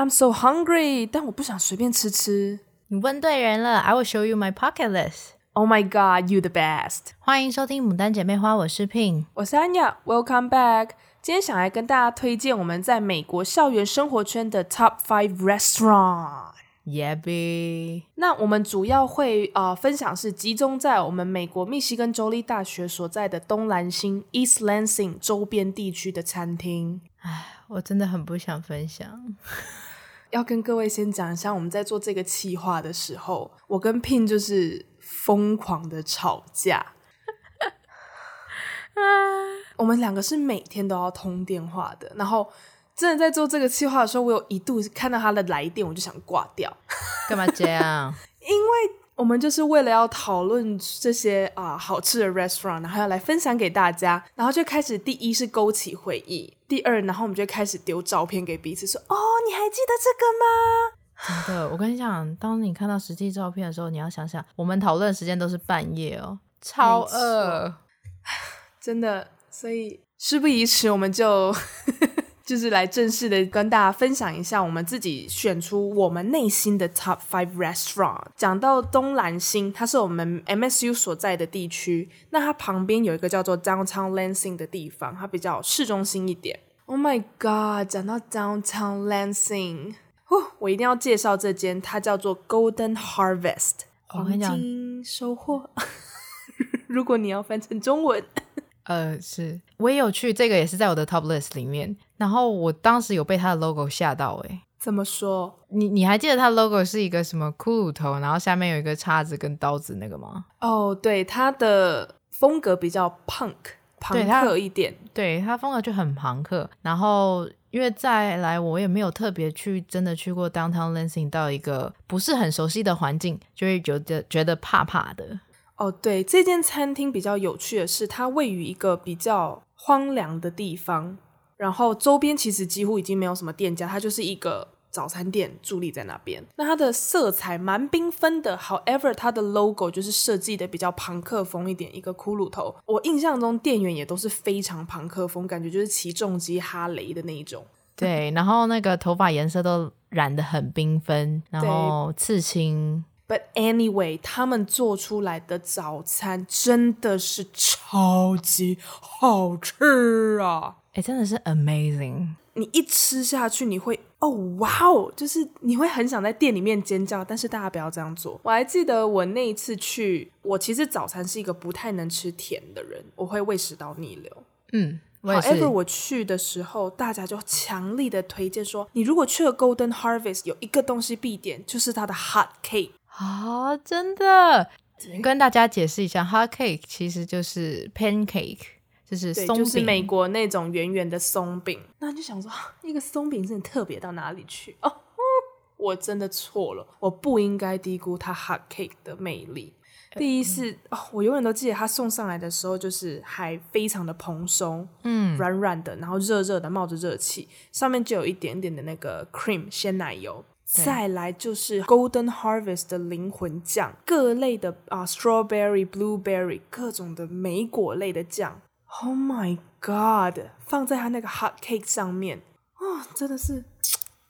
I'm so hungry，但我不想随便吃吃。你问对人了，I will show you my pocket list。Oh my god, you the best！欢迎收听《牡丹姐妹花》，我是 Pin，我是 Anya。Welcome back。今天想来跟大家推荐我们在美国校园生活圈的 Top Five Restaurant。Yeah, baby。那我们主要会呃分享是集中在我们美国密西根州立大学所在的东兰星 East Lansing 周边地区的餐厅。唉，我真的很不想分享。要跟各位先讲一下，我们在做这个企划的时候，我跟 Pin 就是疯狂的吵架。我们两个是每天都要通电话的，然后真的在做这个企划的时候，我有一度看到他的来电，我就想挂掉。干嘛这样？因为我们就是为了要讨论这些啊、呃、好吃的 restaurant，然后要来分享给大家，然后就开始第一是勾起回忆，第二，然后我们就开始丢照片给彼此，说：“哦，你还记得这个吗？”真的，我跟你讲，当你看到实际照片的时候，你要想想，我们讨论的时间都是半夜哦，超饿，真的，所以事不宜迟，我们就。就是来正式的跟大家分享一下，我们自己选出我们内心的 Top Five Restaurant。讲到东兰星，它是我们 MSU 所在的地区，那它旁边有一个叫做 Downtown Lansing 的地方，它比较市中心一点。Oh my god！讲到 Downtown Lansing，我一定要介绍这间，它叫做 Golden Harvest 黄金收获。如果你要翻成中文。呃，是我也有去，这个也是在我的 top list 里面。然后我当时有被它的 logo 吓到，诶，怎么说？你你还记得它的 logo 是一个什么骷髅头，然后下面有一个叉子跟刀子那个吗？哦，对，它的风格比较 punk，朋克一点。对，它风格就很朋克。然后因为再来，我也没有特别去真的去过 downtown Lansing 到一个不是很熟悉的环境，就会觉得觉得怕怕的。哦，对，这间餐厅比较有趣的是，它位于一个比较荒凉的地方，然后周边其实几乎已经没有什么店家，它就是一个早餐店伫立在那边。那它的色彩蛮缤纷的，however，它的 logo 就是设计的比较朋克风一点，一个骷髅头。我印象中店员也都是非常朋克风，感觉就是骑重机哈雷的那一种。对，然后那个头发颜色都染得很缤纷，然后刺青。But anyway，他们做出来的早餐真的是超级好吃啊！哎，真的是 amazing！你一吃下去，你会哦哇哦，就是你会很想在店里面尖叫。但是大家不要这样做。我还记得我那一次去，我其实早餐是一个不太能吃甜的人，我会胃食道逆流。嗯。However，我去的时候，大家就强力的推荐说，你如果去了 Golden Harvest，有一个东西必点，就是它的 hot cake 啊！真的，跟大家解释一下，hot cake 其实就是 pancake，就是松饼，就是美国那种圆圆的松饼。那你就想说，那个松饼真的特别到哪里去？哦，我真的错了，我不应该低估它 hot cake 的魅力。第一是哦，我永远都记得它送上来的时候，就是还非常的蓬松，嗯，软软的，然后热热的，冒着热气，上面就有一点点的那个 cream 鲜奶油。再来就是 Golden Harvest 的灵魂酱，各类的啊，strawberry、blueberry，各种的莓果类的酱。Oh my god！放在他那个 hot cake 上面，哦，真的是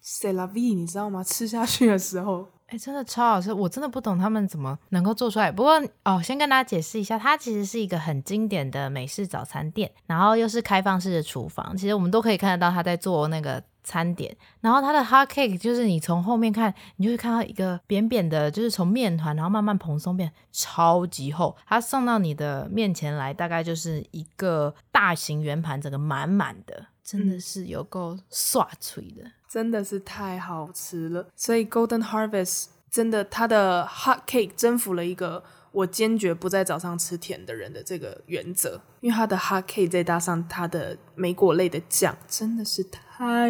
c'est la vie，你知道吗？吃下去的时候。哎，真的超好吃！我真的不懂他们怎么能够做出来。不过哦，先跟大家解释一下，它其实是一个很经典的美式早餐店，然后又是开放式的厨房。其实我们都可以看得到他在做那个餐点。然后它的 hot cake 就是你从后面看，你就会看到一个扁扁的，就是从面团然后慢慢蓬松变超级厚。它送到你的面前来，大概就是一个大型圆盘，整个满满的，真的是有够刷脆的。真的是太好吃了，所以 Golden Harvest 真的它的 hot cake 征服了一个我坚决不在早上吃甜的人的这个原则，因为它的 hot cake 再搭上它的莓果类的酱，真的是太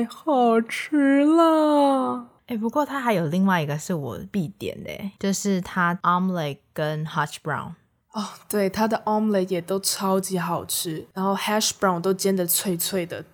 好吃了。哎，不过它还有另外一个是我必点的，就是它 omelette 跟 hash brown。哦，对，它的 omelette 也都超级好吃，然后 hash brown 都煎的脆脆的。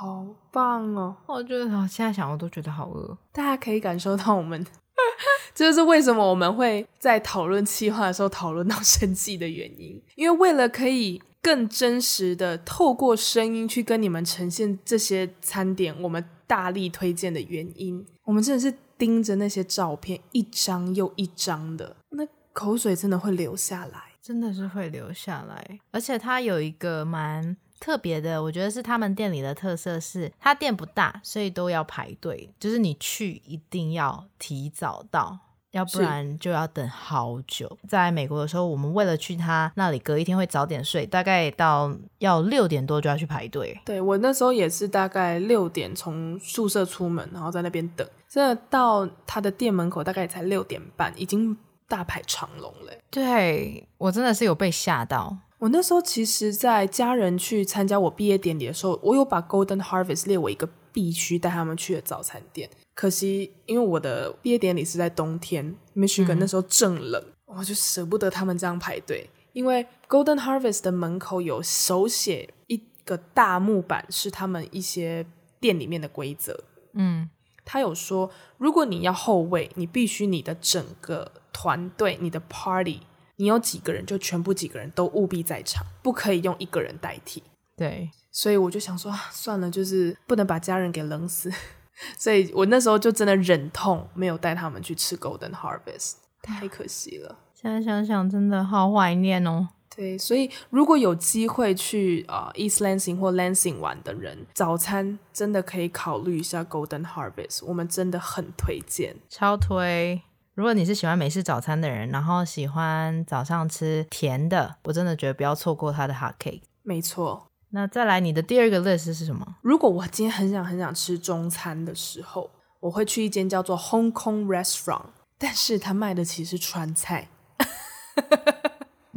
好棒哦！我觉得现在想我都觉得好饿。大家可以感受到我们，这就是为什么我们会在讨论企划的时候讨论到生气的原因。因为为了可以更真实的透过声音去跟你们呈现这些餐点，我们大力推荐的原因。我们真的是盯着那些照片，一张又一张的，那口水真的会流下来，真的是会流下来。而且它有一个蛮特别的，我觉得是他们店里的特色是，它店不大，所以都要排队，就是你去一定要提早到。要不然就要等好久。在美国的时候，我们为了去他那里，隔一天会早点睡，大概到要六点多就要去排队。对，我那时候也是大概六点从宿舍出门，然后在那边等，真的到他的店门口大概才六点半，已经大排长龙了。对，我真的是有被吓到。我那时候其实，在家人去参加我毕业典礼的时候，我有把 Golden Harvest 列为一个必须带他们去的早餐店。可惜，因为我的毕业典礼是在冬天，Michigan 那时候正冷，嗯、我就舍不得他们这样排队。因为 Golden Harvest 的门口有手写一个大木板，是他们一些店里面的规则。嗯，他有说，如果你要后位，你必须你的整个团队、你的 party，你有几个人就全部几个人都务必在场，不可以用一个人代替。对，所以我就想说，算了，就是不能把家人给冷死。所以我那时候就真的忍痛没有带他们去吃 Golden Harvest，太可惜了。现在想想真的好怀念哦。对，所以如果有机会去啊、uh, East Lansing 或 Lansing 玩的人，早餐真的可以考虑一下 Golden Harvest，我们真的很推荐，超推。如果你是喜欢美式早餐的人，然后喜欢早上吃甜的，我真的觉得不要错过它的 Hot Cake。没错。那再来，你的第二个 list 是什么？如果我今天很想很想吃中餐的时候，我会去一间叫做 Hong Kong Restaurant，但是他卖的其实是川菜。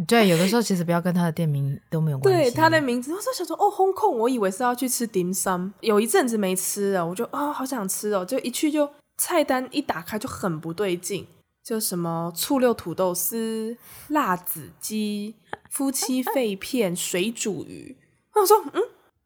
对，有的时候其实不要跟他的店名都没有关系。对，他的名字，我说想说哦，Hong Kong，我以为是要去吃 dim sum，有一阵子没吃了，我就啊、哦，好想吃哦，就一去就菜单一打开就很不对劲，就什么醋溜土豆丝、辣子鸡、夫妻肺片、水煮鱼。我说，嗯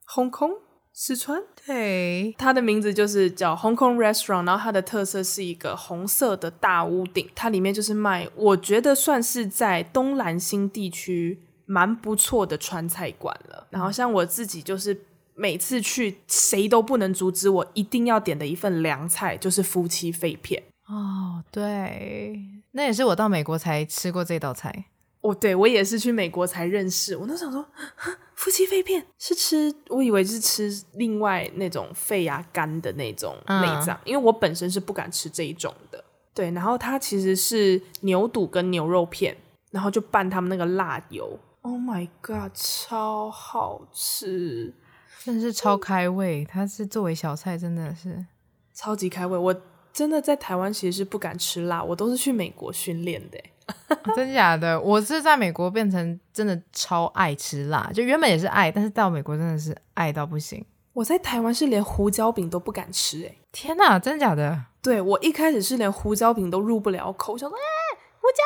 ，Hong Kong 四川，对，它的名字就是叫 Hong Kong Restaurant，然后它的特色是一个红色的大屋顶，它里面就是卖，我觉得算是在东兰新地区蛮不错的川菜馆了。然后像我自己就是每次去，谁都不能阻止我一定要点的一份凉菜，就是夫妻肺片。哦，对，那也是我到美国才吃过这道菜。哦，对，我也是去美国才认识。我那时候想说，夫妻肺片是吃，我以为是吃另外那种肺啊肝的那种内脏，嗯、因为我本身是不敢吃这一种的。对，然后它其实是牛肚跟牛肉片，然后就拌他们那个辣油。Oh my god，超好吃，真的是超开胃。嗯、它是作为小菜，真的是超级开胃。我真的在台湾其实是不敢吃辣，我都是去美国训练的。真假的，我是在美国变成真的超爱吃辣，就原本也是爱，但是到美国真的是爱到不行。我在台湾是连胡椒饼都不敢吃，哎，天哪，真假的？对，我一开始是连胡椒饼都入不了口，想说，哎，胡椒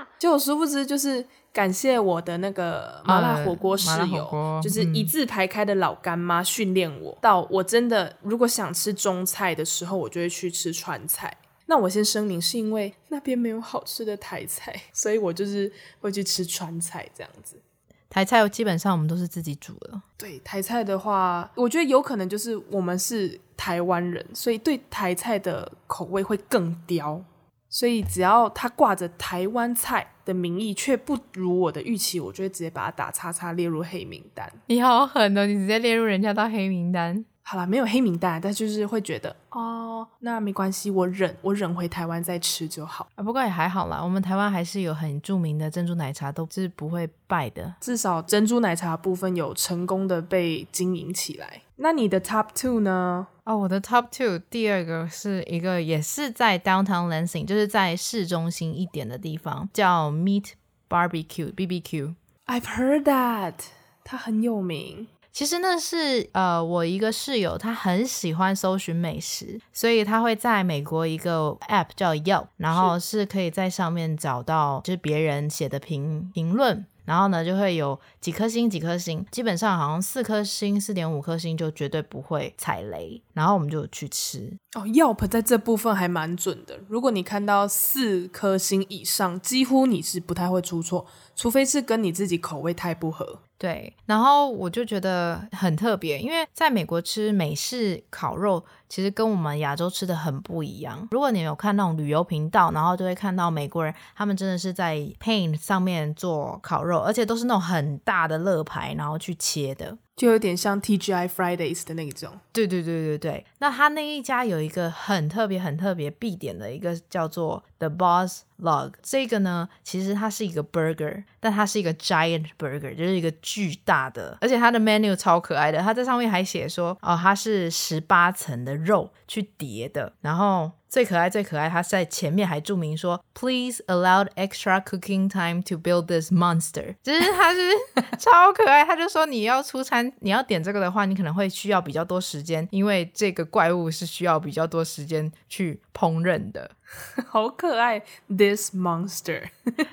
好辣，结果殊不知就是感谢我的那个麻辣火锅室友，啊、就是一字排开的老干妈训练我，嗯、到我真的如果想吃中菜的时候，我就会去吃川菜。那我先声明，是因为那边没有好吃的台菜，所以我就是会去吃川菜这样子。台菜基本上我们都是自己煮的。对，台菜的话，我觉得有可能就是我们是台湾人，所以对台菜的口味会更刁。所以只要他挂着台湾菜的名义，却不如我的预期，我就会直接把它打叉叉列入黑名单。你好狠哦！你直接列入人家到黑名单。好啦，没有黑名单，但就是会觉得哦，那没关系，我忍，我忍回台湾再吃就好啊。不过也还好啦，我们台湾还是有很著名的珍珠奶茶，都是不会败的。至少珍珠奶茶部分有成功的被经营起来。那你的 top two 呢？哦，我的 top two 第二个是一个也是在 Downtown Lansing，就是在市中心一点的地方，叫 Meat Barbecue BBQ。I've heard that，它很有名。其实那是呃，我一个室友，他很喜欢搜寻美食，所以他会在美国一个 app 叫 Yelp，然后是可以在上面找到就是别人写的评评论，然后呢就会有几颗星几颗星，基本上好像四颗星、四点五颗星就绝对不会踩雷，然后我们就去吃。哦，Yelp 在这部分还蛮准的，如果你看到四颗星以上，几乎你是不太会出错，除非是跟你自己口味太不合。对，然后我就觉得很特别，因为在美国吃美式烤肉，其实跟我们亚洲吃的很不一样。如果你有看那种旅游频道，然后就会看到美国人，他们真的是在 p a i n 上面做烤肉，而且都是那种很大的肋排，然后去切的。就有点像 TGI Fridays 的那种，对对对对对。那他那一家有一个很特别、很特别必点的一个叫做 The Boss Log，这个呢，其实它是一个 burger，但它是一个 giant burger，就是一个巨大的，而且它的 menu 超可爱的，它在上面还写说，哦，它是十八层的肉去叠的，然后。最可爱，最可爱！他在前面还注明说：“Please allow extra cooking time to build this monster。”就是他是 超可爱，他就说你要出餐，你要点这个的话，你可能会需要比较多时间，因为这个怪物是需要比较多时间去烹饪的。好可爱，this monster，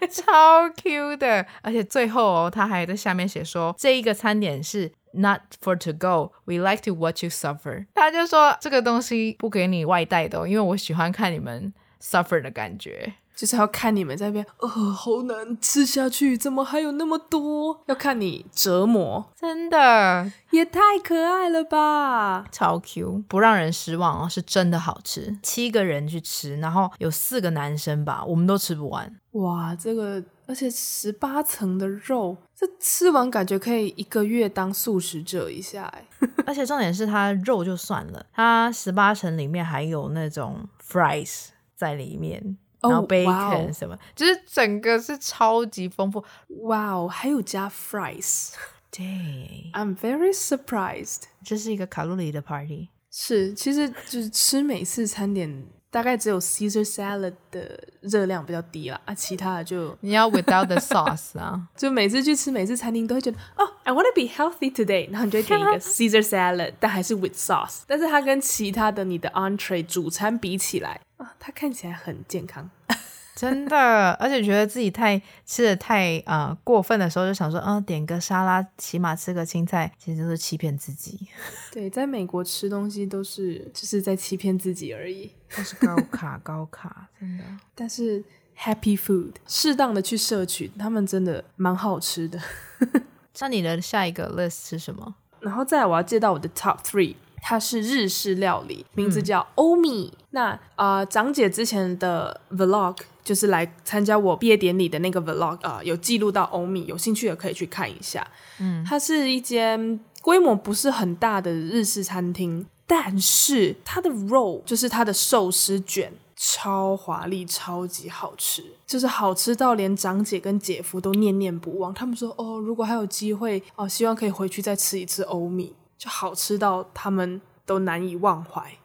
超 cute 的，而且最后哦，他还在下面写说，这一个餐点是。Not for to go. We like to watch you suffer. 他就说这个东西不给你外带的，因为我喜欢看你们 suffer 的感觉， 就是要看你们在那边，呃，好难吃下去，怎么还有那么多？要看你折磨，真的也太可爱了吧，超 Q，不让人失望哦，是真的好吃。七个人去吃，然后有四个男生吧，我们都吃不完。哇，这个。而且十八层的肉，这吃完感觉可以一个月当素食者一下哎。而且重点是它肉就算了，它十八层里面还有那种 fries 在里面，然后 bacon 什么，oh, 就是整个是超级丰富。哇哦，还有加 fries，对，I'm very surprised。这是一个卡路里的 party。是，其实就是吃美式餐点。大概只有 Caesar salad 的热量比较低啦，啊，其他的就你要 without the sauce 啊，就每次去吃美式餐厅都会觉得哦，I wanna be healthy today，然后你就会点一个 Caesar salad，但还是 with sauce，但是它跟其他的你的 entree 主餐比起来啊，它看起来很健康。真的，而且觉得自己太吃的太呃过分的时候，就想说，嗯、呃，点个沙拉，起码吃个青菜，其实都是欺骗自己。对，在美国吃东西都是就是在欺骗自己而已，都是高卡高卡，真的。但是 Happy Food 适当的去摄取，他们真的蛮好吃的。那你的下一个 list 是什么？然后再来我要介绍我的 Top Three。它是日式料理，名字叫欧米。嗯、那啊、呃，长姐之前的 vlog 就是来参加我毕业典礼的那个 vlog 啊、呃，有记录到欧米，有兴趣的可以去看一下。嗯，它是一间规模不是很大的日式餐厅，但是它的肉就是它的寿司卷超华丽，超级好吃，就是好吃到连长姐跟姐夫都念念不忘。他们说哦，如果还有机会哦，希望可以回去再吃一次欧米。就好吃到他们都难以忘怀，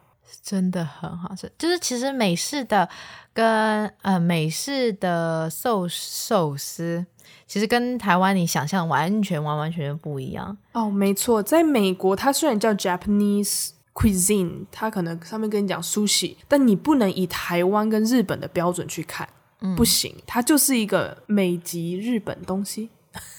真的很好吃。就是其实美式的跟呃美式的寿寿司，其实跟台湾你想象完全完完全全不一样。哦，没错，在美国它虽然叫 Japanese cuisine，它可能上面跟你讲 sushi，但你不能以台湾跟日本的标准去看，嗯，不行，它就是一个美籍日本东西。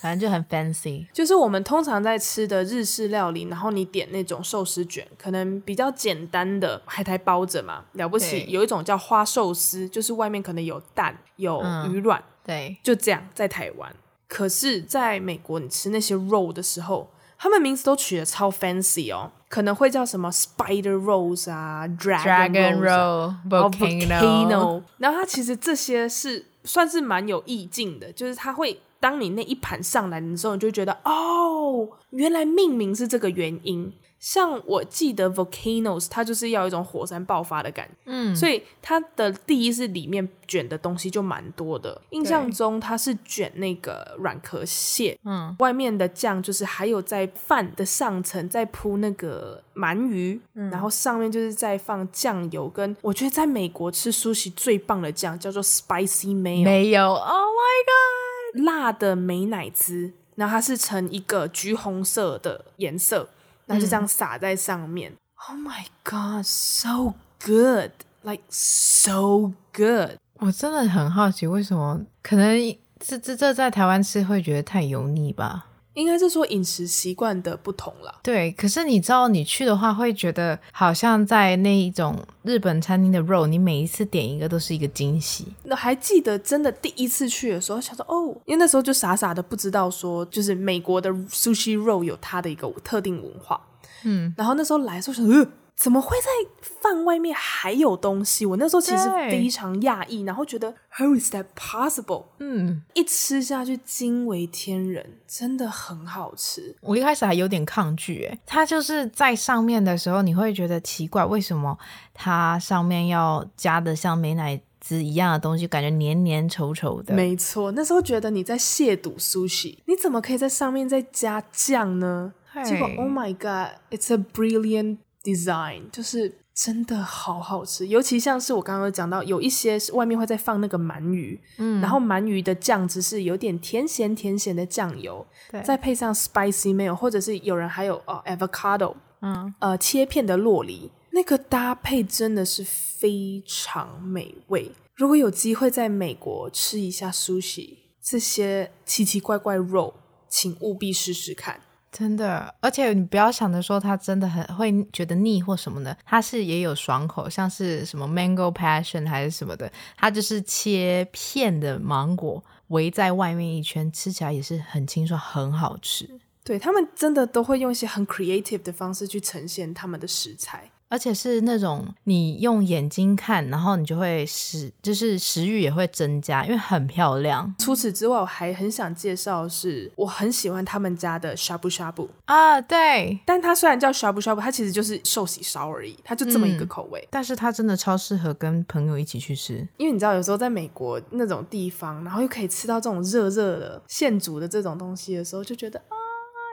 反正就很 fancy，就是我们通常在吃的日式料理，然后你点那种寿司卷，可能比较简单的海苔包着嘛，了不起。有一种叫花寿司，就是外面可能有蛋、有鱼卵，嗯，对，就这样在台湾。可是在美国，你吃那些肉的时候，他们名字都取得超 fancy 哦，可能会叫什么 spider rolls 啊，dragon roll，volcano，然后它其实这些是算是蛮有意境的，就是它会。当你那一盘上来的时候，你就会觉得哦，原来命名是这个原因。像我记得 volcanoes，它就是要一种火山爆发的感觉，嗯，所以它的第一是里面卷的东西就蛮多的。印象中它是卷那个软壳蟹，嗯，外面的酱就是还有在饭的上层再铺那个鳗鱼，嗯，然后上面就是再放酱油跟我觉得在美国吃 sushi 最棒的酱叫做 spicy mayo，没有，Oh my god。辣的美乃滋，然后它是呈一个橘红色的颜色，然后就这样撒在上面。嗯、Oh my god, so good, like so good！我真的很好奇，为什么可能这这这在台湾吃会觉得太油腻吧？应该是说饮食习惯的不同啦。对，可是你知道，你去的话会觉得好像在那一种日本餐厅的肉，你每一次点一个都是一个惊喜。那还记得真的第一次去的时候，想说哦，因为那时候就傻傻的不知道说，就是美国的 sushi roll 有它的一个特定文化。嗯，然后那时候来的时候想，呃。怎么会在饭外面还有东西？我那时候其实非常讶异，然后觉得 How is that possible？嗯，一吃下去惊为天人，真的很好吃。我一开始还有点抗拒，诶，它就是在上面的时候，你会觉得奇怪，为什么它上面要加的像美乃滋一样的东西，感觉黏黏稠稠的。没错，那时候觉得你在亵渎 sushi，你怎么可以在上面再加酱呢？结果 Oh my God，it's a brilliant。Design 就是真的好好吃，尤其像是我刚刚讲到，有一些是外面会再放那个鳗鱼，嗯，然后鳗鱼的酱汁是有点甜咸甜咸的酱油，对，再配上 spicy mayo，或者是有人还有哦 avocado，嗯，呃切片的洛梨，那个搭配真的是非常美味。如果有机会在美国吃一下 sushi，这些奇奇怪怪肉，请务必试试看。真的，而且你不要想着说它真的很会觉得腻或什么的，它是也有爽口，像是什么 mango passion 还是什么的，它就是切片的芒果围在外面一圈，吃起来也是很清爽，很好吃。对，他们真的都会用一些很 creative 的方式去呈现他们的食材。而且是那种你用眼睛看，然后你就会食，就是食欲也会增加，因为很漂亮。除此之外，我还很想介绍是，我很喜欢他们家的 shabu shabu 啊，对。但它虽然叫 shabu shabu，它其实就是寿喜烧而已，它就这么一个口味。嗯，但是它真的超适合跟朋友一起去吃，因为你知道，有时候在美国那种地方，然后又可以吃到这种热热的现煮的这种东西的时候，就觉得啊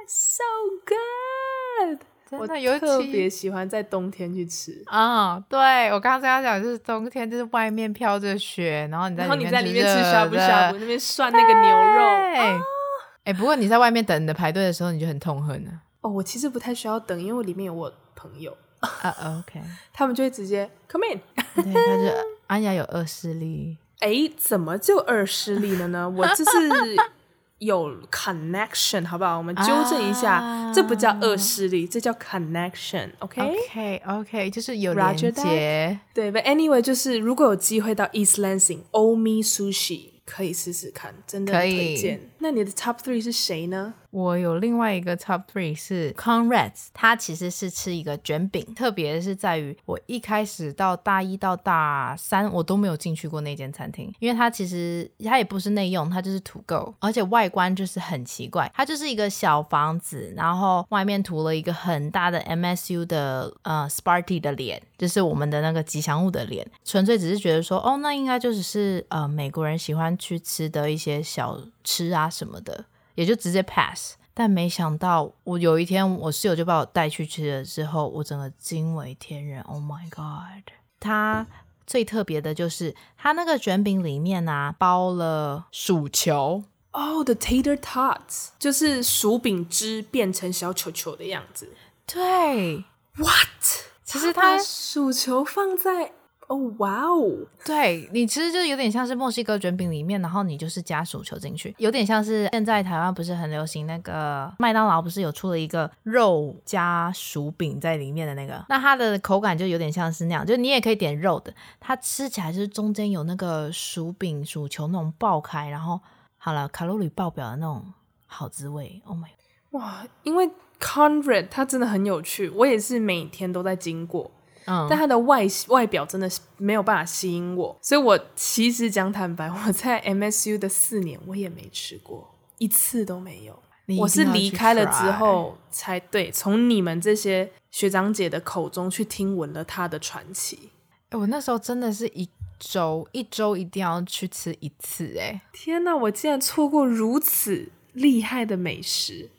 ，so good。我特别喜欢在冬天去吃啊、哦！对，我刚刚这样讲，就是冬天，就是外面飘着雪，然后你在里面，然后你在里面吃呷哺呷哺，那边涮那个牛肉。哎、不过你在外面等的排队的时候，你就很痛恨了。哦，我其实不太需要等，因为我里面有我朋友 啊。OK，他们就会直接 come in。对，他就安雅有恶势力。哎、欸，怎么就恶势力了呢？我这是。有 connection，好不好？我们纠正一下，啊、这不叫恶势力，这叫 connection。OK，OK，OK，、okay? okay, okay, 就是有连接。对，But anyway，就是如果有机会到 East Lansing，Omi Sushi 可以试试看，真的推荐。那你的 Top three 是谁呢？我有另外一个 top three 是 Conrad's，它其实是吃一个卷饼，特别是在于我一开始到大一到大三我都没有进去过那间餐厅，因为它其实它也不是内用，它就是 to go，而且外观就是很奇怪，它就是一个小房子，然后外面涂了一个很大的 MSU 的呃 Sparty 的脸，就是我们的那个吉祥物的脸，纯粹只是觉得说哦，那应该就只是呃美国人喜欢去吃的一些小吃啊什么的。也就直接 pass，但没想到我有一天我室友就把我带去吃了之后，我整个惊为天人。Oh my god！它最特别的就是它那个卷饼里面呢、啊、包了薯球哦、oh，the tater tots 就是薯饼汁变成小球球的样子。对，what？其实它薯球放在。哦，哇哦！对，你其实就有点像是墨西哥卷饼里面，然后你就是加薯球进去，有点像是现在台湾不是很流行那个麦当劳不是有出了一个肉加薯饼在里面的那个，那它的口感就有点像是那样，就你也可以点肉的，它吃起来就是中间有那个薯饼薯球那种爆开，然后好了卡路里爆表的那种好滋味。Oh my，哇！因为 Conrad 它真的很有趣，我也是每天都在经过。嗯，但它的外外表真的是没有办法吸引我，所以我其实讲坦白，我在 MSU 的四年我也没吃过一次都没有。我是离开了之后才对，从你们这些学长姐的口中去听闻了他的传奇。哎、欸，我那时候真的是一周一周一定要去吃一次，哎，天哪，我竟然错过如此厉害的美食哦！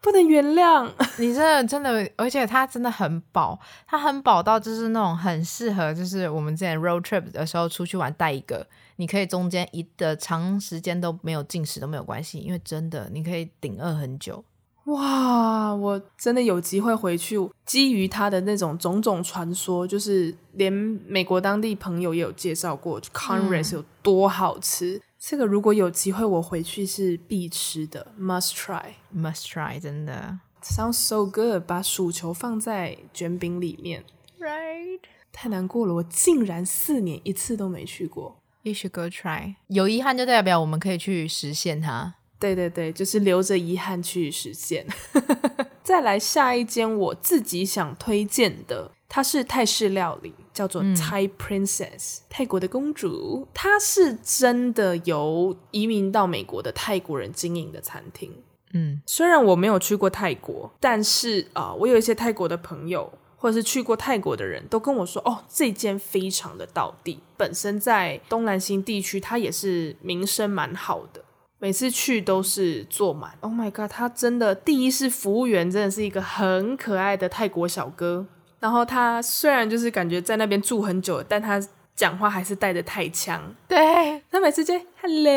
不能原谅 你，真的真的，而且它真的很饱，它很饱到就是那种很适合，就是我们之前 road trip 的时候出去玩带一个，你可以中间一的长时间都没有进食都没有关系，因为真的你可以顶饿很久。哇，我真的有机会回去，基于它的那种种种传说，就是连美国当地朋友也有介绍过，Conrad's 有多好吃。这个如果有机会我回去是必吃的，must try，must try，真的。Sounds so good，把薯球放在卷饼里面，right？太难过了，我竟然四年一次都没去过。You should go try。有遗憾就代表我们可以去实现它。对对对，就是留着遗憾去实现。再来下一间我自己想推荐的，它是泰式料理，叫做 Thai Princess，、嗯、泰国的公主。它是真的由移民到美国的泰国人经营的餐厅。嗯，虽然我没有去过泰国，但是啊、呃，我有一些泰国的朋友，或者是去过泰国的人都跟我说，哦，这间非常的道地。本身在东南新地区，它也是名声蛮好的，每次去都是坐满。Oh my god，他真的第一是服务员，真的是一个很可爱的泰国小哥。然后他虽然就是感觉在那边住很久，但他讲话还是带着泰腔。对，他每次就 Hello，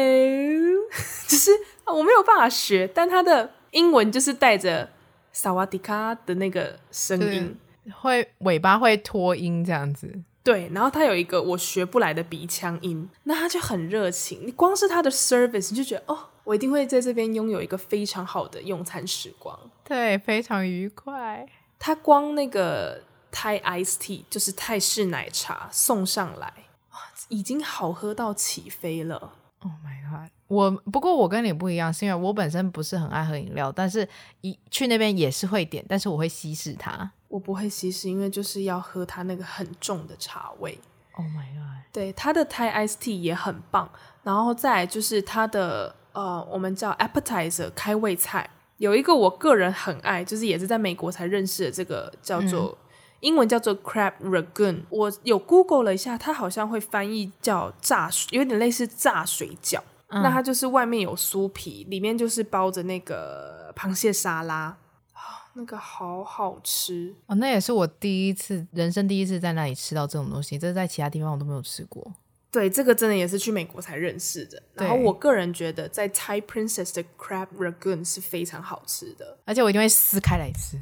就是。我没有办法学，但他的英文就是带着萨瓦迪卡的那个声音，会尾巴会拖音这样子。对，然后他有一个我学不来的鼻腔音，那他就很热情。你光是他的 service，你就觉得哦，我一定会在这边拥有一个非常好的用餐时光。对，非常愉快。他光那个 Iced tea 就是泰式奶茶送上来，已经好喝到起飞了。Oh my god！我不过我跟你不一样，是因为我本身不是很爱喝饮料，但是一去那边也是会点，但是我会稀释它。我不会稀释，因为就是要喝它那个很重的茶味。Oh my god！对，它的 Thai iced tea 也很棒，然后再来就是它的呃，我们叫 appetizer 开胃菜，有一个我个人很爱，就是也是在美国才认识的，这个叫做、嗯、英文叫做 crab ragoon。我有 Google 了一下，它好像会翻译叫炸，有点类似炸水饺。嗯、那它就是外面有酥皮，里面就是包着那个螃蟹沙拉，啊，那个好好吃哦。那也是我第一次，人生第一次在那里吃到这种东西，这在其他地方我都没有吃过。对，这个真的也是去美国才认识的。然后我个人觉得，在 Thai Princess 的 Crab Ragoon 是非常好吃的，而且我一定会撕开来吃。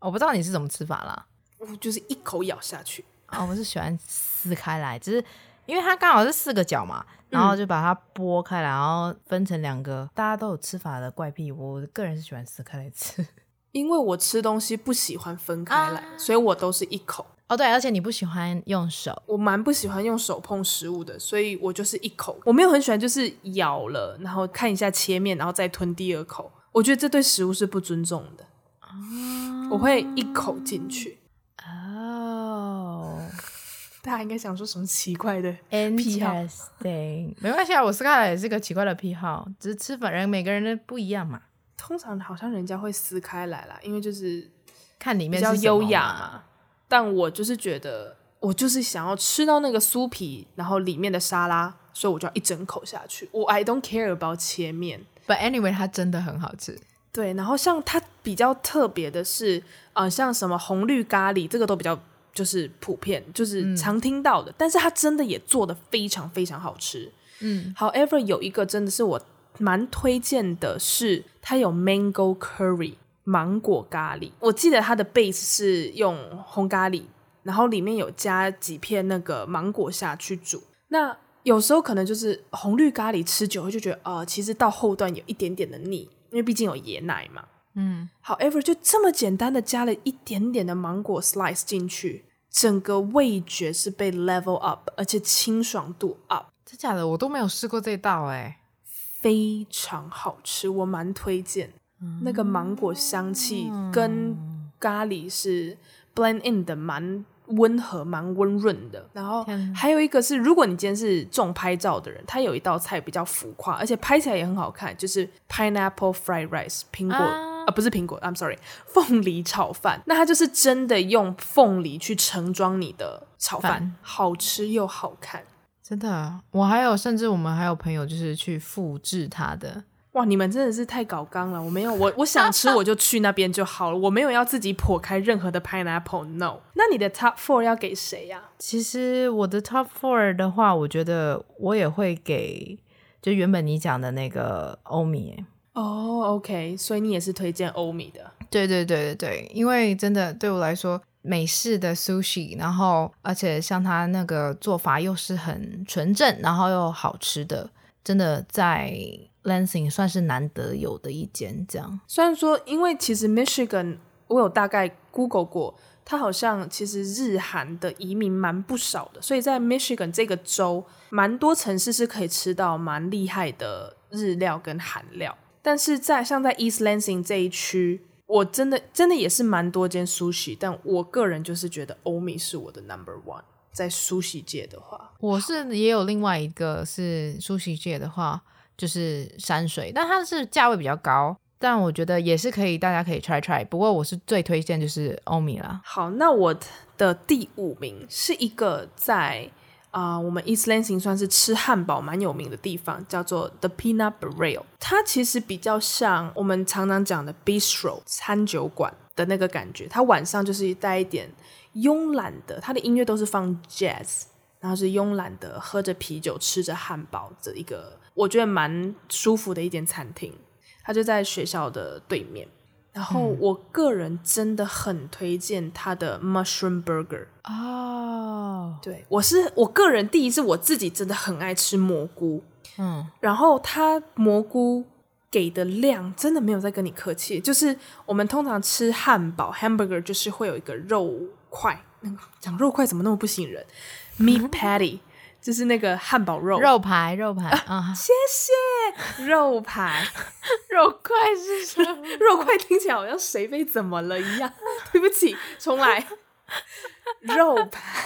我不知道你是怎么吃法啦，我就是一口咬下去。啊、哦，我是喜欢撕开来，只是因为它刚好是四个角嘛。然后就把它剥开来，然后分成两个。大家都有吃法的怪癖，我个人是喜欢撕开来吃，因为我吃东西不喜欢分开来，啊、所以我都是一口。哦，对，而且你不喜欢用手，我蛮不喜欢用手碰食物的，所以我就是一口。我没有很喜欢，就是咬了，然后看一下切面，然后再吞第二口。我觉得这对食物是不尊重的。啊、我会一口进去。哦 大家应该想说什么奇怪的癖好？Interesting，没关系啊，我撕开来也是个奇怪的癖好，只是吃法人每个人的不一样嘛。通常好像人家会撕开来啦，因为就是看里面比较优雅嘛。但我就是觉得，我就是想要吃到那个酥皮，然后里面的沙拉，所以我就要一整口下去。我 I don't care about 切面，But anyway，它真的很好吃。对，然后像它比较特别的是，呃，像什么红绿咖喱，这个都比较。就是普遍，就是常听到的，嗯、但是它真的也做的非常非常好吃。嗯，However，有一个真的是我蛮推荐的是，它有 Mango Curry 芒果咖喱。我记得它的 base 是用红咖喱，然后里面有加几片那个芒果下去煮。那有时候可能就是红绿咖喱吃久了就觉得，呃，其实到后段有一点点的腻，因为毕竟有椰奶嘛。嗯，However，就这么简单的加了一点点的芒果 slice 进去。整个味觉是被 level up，而且清爽度 up。真假的，我都没有试过这道哎，非常好吃，我蛮推荐。嗯、那个芒果香气跟咖喱是 blend in 的，蛮温和，蛮温润的。然后还有一个是，如果你今天是重拍照的人，它有一道菜比较浮夸，而且拍起来也很好看，就是 pineapple fried rice 苹果。啊啊，不是苹果，I'm sorry，凤梨炒饭。那它就是真的用凤梨去盛装你的炒饭，好吃又好看，真的。我还有，甚至我们还有朋友就是去复制它的。哇，你们真的是太搞刚了。我没有，我我想吃我就去那边就好了，我没有要自己剖开任何的 pineapple。No，那你的 top four 要给谁呀？其实我的 top four 的话，我觉得我也会给，就原本你讲的那个欧米。哦、oh，OK，所以你也是推荐欧米的？对对对对对，因为真的对我来说，美式的 sushi，然后而且像它那个做法又是很纯正，然后又好吃的，真的在 Lansing 算是难得有的一间。这样，虽然说，因为其实 Michigan 我有大概 Google 过，它好像其实日韩的移民蛮不少的，所以在 Michigan 这个州，蛮多城市是可以吃到蛮厉害的日料跟韩料。但是在像在 East Lansing 这一区，我真的真的也是蛮多间 sushi，但我个人就是觉得欧米是我的 number one，在 sushi 界的话，我是也有另外一个是 sushi 界的话，就是山水，但它是价位比较高，但我觉得也是可以，大家可以 try try。不过我是最推荐就是欧米啦。好，那我的第五名是一个在。啊、我们 East Lansing 算是吃汉堡蛮有名的地方，叫做 The Peanut Barrel。它其实比较像我们常常讲的 Bistro 餐酒馆的那个感觉。它晚上就是带一点慵懒的，它的音乐都是放 Jazz，然后是慵懒的喝着啤酒吃着汉堡的一个，我觉得蛮舒服的一间餐厅。它就在学校的对面。然后我个人真的很推荐它的 Mushroom Burger 哦，oh. 对，我是我个人第一次我自己真的很爱吃蘑菇，嗯，然后它蘑菇给的量真的没有在跟你客气，就是我们通常吃汉堡 Hamburger 就是会有一个肉块，讲肉块怎么那么不吸引人？Meat Patty。就是那个汉堡肉肉排肉排啊，啊，谢谢肉排 肉块是什么？肉块听起来好像谁被怎么了一样。对不起，重来。肉排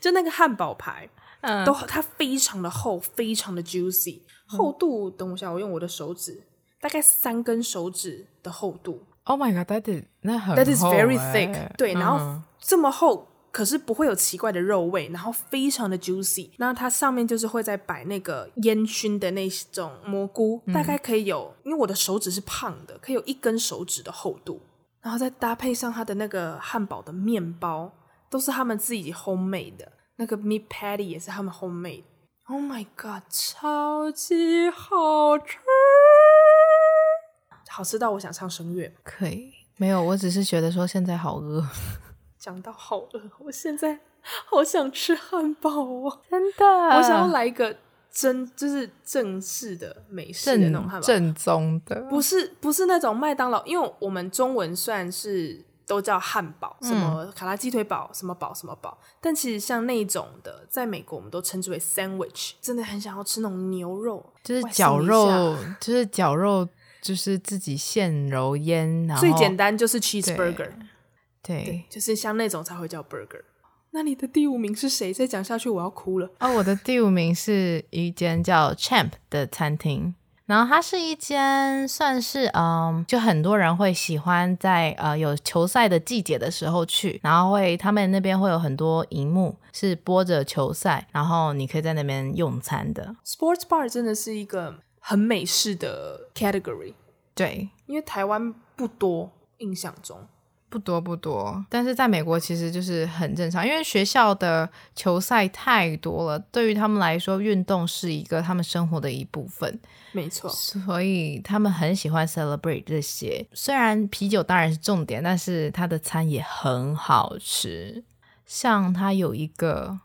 就那个汉堡排，嗯，都它非常的厚，非常的 juicy，厚度。等我一下，我用我的手指，大概三根手指的厚度。Oh my god，that is 那很 that is very thick，欸。对，然后这么厚。可是不会有奇怪的肉味，然后非常的 juicy。那它上面就是会再摆那个烟熏的那种蘑菇，嗯、大概可以有，因为我的手指是胖的，可以有一根手指的厚度。然后再搭配上它的那个汉堡的面包，都是他们自己 homemade 的，那个 meat patty 也是他们 homemade。Oh my god，超级好吃，好吃到我想唱声乐。可以，没有，我只是觉得说现在好饿。讲到好饿，我现在好想吃汉堡哦！真的，我想要来一个真就是正式的美式的那种汉堡，正宗的，不是不是那种麦当劳，因为我们中文算是都叫汉堡，什么卡拉鸡腿堡，什么堡什么堡，但其实像那种的，在美国我们都称之为 sandwich，真的很想要吃那种牛肉，就是绞肉，就是绞肉，就是自己现揉腌，然后最简单就是 cheeseburger。对，对，就是像那种才会叫 burger。那你的第五名是谁？再讲下去我要哭了。哦，我的第五名是一间叫 Champ 的餐厅，然后它是一间算是嗯，就很多人会喜欢在呃有球赛的季节的时候去，然后会他们那边会有很多荧幕是播着球赛，然后你可以在那边用餐的。Sports bar 真的是一个很美式的 category，对，因为台湾不多，印象中。不多不多，但是在美国其实就是很正常，因为学校的球赛太多了，对于他们来说，运动是一个他们生活的一部分。没错，所以他们很喜欢 celebrate 这些。虽然啤酒当然是重点，但是他的餐也很好吃。像他有一个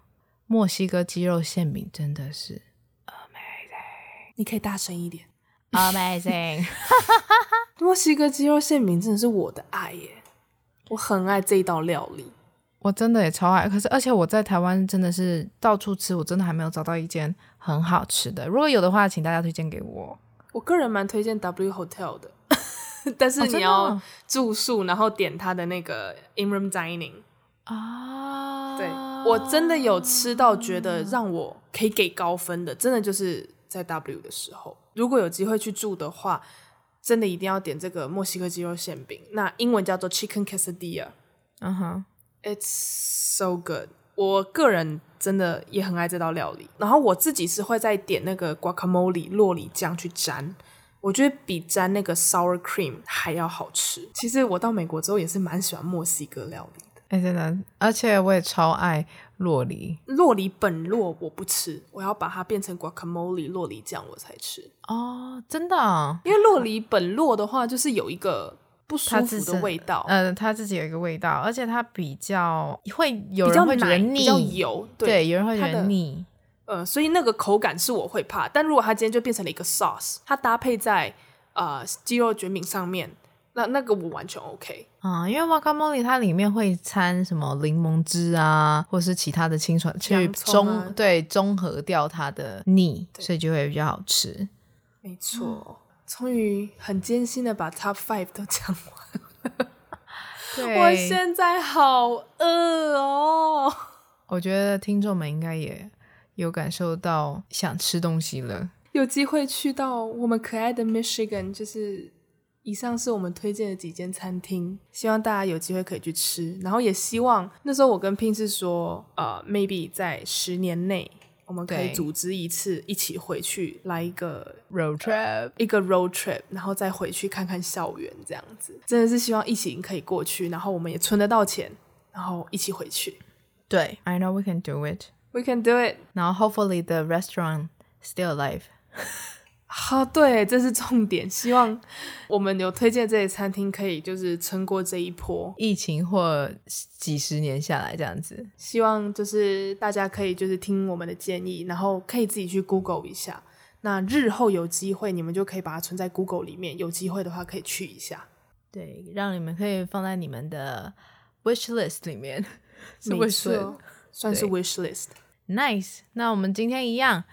墨西哥鸡肉馅饼，真的是 amazing。你可以大声一点，amazing。墨西哥鸡肉馅饼真的是我的爱耶。我很爱这一道料理，我真的也超爱。可是，而且我在台湾真的是到处吃，我真的还没有找到一间很好吃的。如果有的话，请大家推荐给我。我个人蛮推荐 W Hotel 的，但是你要住宿，然后点他的那个 In Room Dining 啊。对，我真的有吃到觉得让我可以给高分的，真的就是在 W 的时候。如果有机会去住的话。真的一定要点这个墨西哥鸡肉馅饼，那英文叫做 Chicken Quesadilla。嗯哼，It's so good。我个人真的也很爱这道料理。然后我自己是会再点那个 Guacamole 洛里酱去沾，我觉得比沾那个 Sour Cream 还要好吃。其实我到美国之后也是蛮喜欢墨西哥料理的。哎，真的，而且我也超爱。酪梨，洛梨本洛我不吃，我要把它变成 guacamole 洛梨酱我才吃。哦，真的啊？因为洛梨本洛的话，就是有一个不舒服的味道。嗯，它自己有一个味道，而且它比较会有人会觉得腻，比较油，对，对，有人会觉得腻。呃，所以那个口感是我会怕。但如果它今天就变成了一个 sauce，它搭配在呃鸡肉卷饼上面。那那个我完全 OK 啊，因为 guacamole 它里面会掺什么柠檬汁啊，或是其他的清爽去中、啊、对中和掉它的腻，所以就会比较好吃。没错，终、嗯、于很艰辛的把 Top Five 都讲完了。我现在好饿哦。我觉得听众们应该也有感受到想吃东西了。有机会去到我们可爱的 Michigan，就是。以上是我们推荐的几间餐厅，希望大家有机会可以去吃。然后也希望那时候我跟 Pin 是说，呃，maybe 在十年内我们可以组织一次，一起回去来一个 road trip，一个 road trip，然后再回去看看校园这样子。真的是希望疫情可以过去，然后我们也存得到钱，然后一起回去。对，I know we can do it. We can do it. 然后 hopefully the restaurant still alive. 好，对，这是重点。希望我们有推荐这些餐厅，可以就是撑过这一波疫情或几十年下来这样子。希望就是大家可以就是听我们的建议，然后可以自己去 Google 一下。那日后有机会，你们就可以把它存在 Google 里面。有机会的话，可以去一下。对，让你们可以放在你们的 wish list 里面。没错，算是 wish list。Nice。那我们今天一样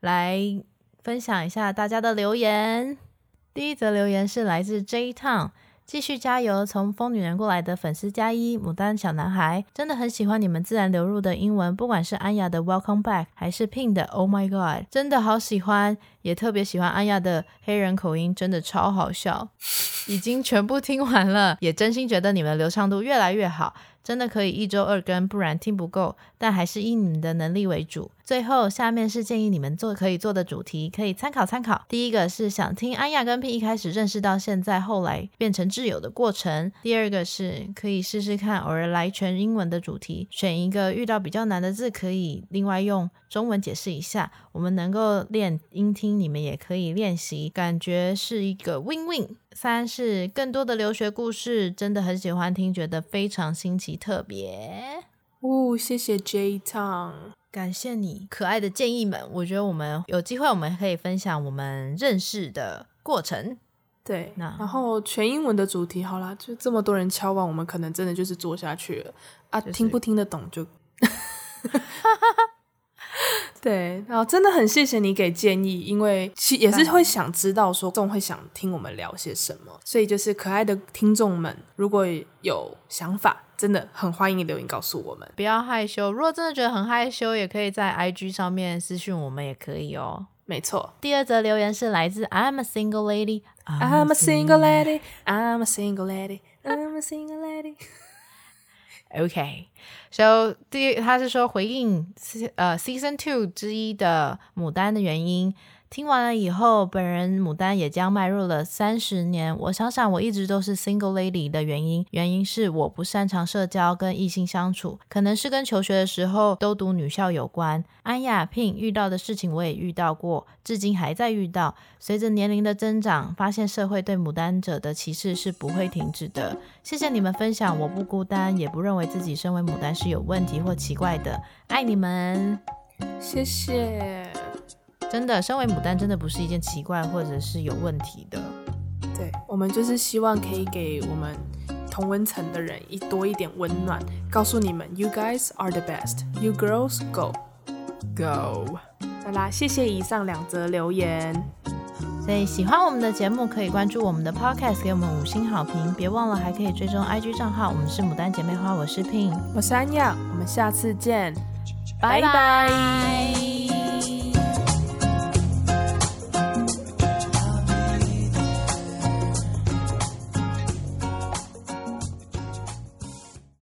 来。分享一下大家的留言。第一则留言是来自 J Town，继续加油！从疯女人过来的粉丝加一，牡丹小男孩真的很喜欢你们自然流入的英文，不管是安雅的 Welcome Back，还是 Pin 的 Oh My God，真的好喜欢，也特别喜欢安雅的黑人口音，真的超好笑。已经全部听完了，也真心觉得你们的流畅度越来越好。真的可以一周二更，不然听不够。但还是以你们的能力为主。最后，下面是建议你们做可以做的主题，可以参考参考。第一个是想听安亚跟 P 一开始认识到现在，后来变成挚友的过程。第二个是可以试试看偶尔来全英文的主题，选一个遇到比较难的字，可以另外用中文解释一下。我们能够练音听，你们也可以练习，感觉是一个 win win。三是更多的留学故事，真的很喜欢听，觉得非常新奇特别。哦，谢谢 J Tong，感谢你可爱的建议们。我觉得我们有机会，我们可以分享我们认识的过程。对，那然后全英文的主题，好啦，就这么多人敲完，我们可能真的就是做下去了啊，就是、听不听得懂就。对，然后真的很谢谢你给建议，因为其也是会想知道说众会想听我们聊些什么，所以就是可爱的听众们，如果有想法，真的很欢迎你留言告诉我们，不要害羞。如果真的觉得很害羞，也可以在 IG 上面私讯我们，也可以哦。没错，第二则留言是来自 I'm a single lady，I'm a single lady，I'm a single lady，I'm a single lady。OK，so 第他是说回应呃 Season Two 之一的牡丹的原因。听完了以后，本人牡丹也将迈入了三十年。我想想，我一直都是 single lady 的原因，原因是我不擅长社交跟异性相处，可能是跟求学的时候都读女校有关。安雅萍遇到的事情我也遇到过，至今还在遇到。随着年龄的增长，发现社会对牡丹者的歧视是不会停止的。谢谢你们分享，我不孤单，也不认为自己身为牡丹是有问题或奇怪的。爱你们，谢谢。真的，身为牡丹真的不是一件奇怪或者是有问题的。对，我们就是希望可以给我们同温层的人一多一点温暖，告诉你们，You guys are the best. You girls go go。好啦，谢谢以上两则留言。所以喜欢我们的节目，可以关注我们的 Podcast，给我们五星好评。别忘了还可以追踪 IG 账号，我们是牡丹姐妹花，我是 Pin，我是安雅，我们下次见，拜拜。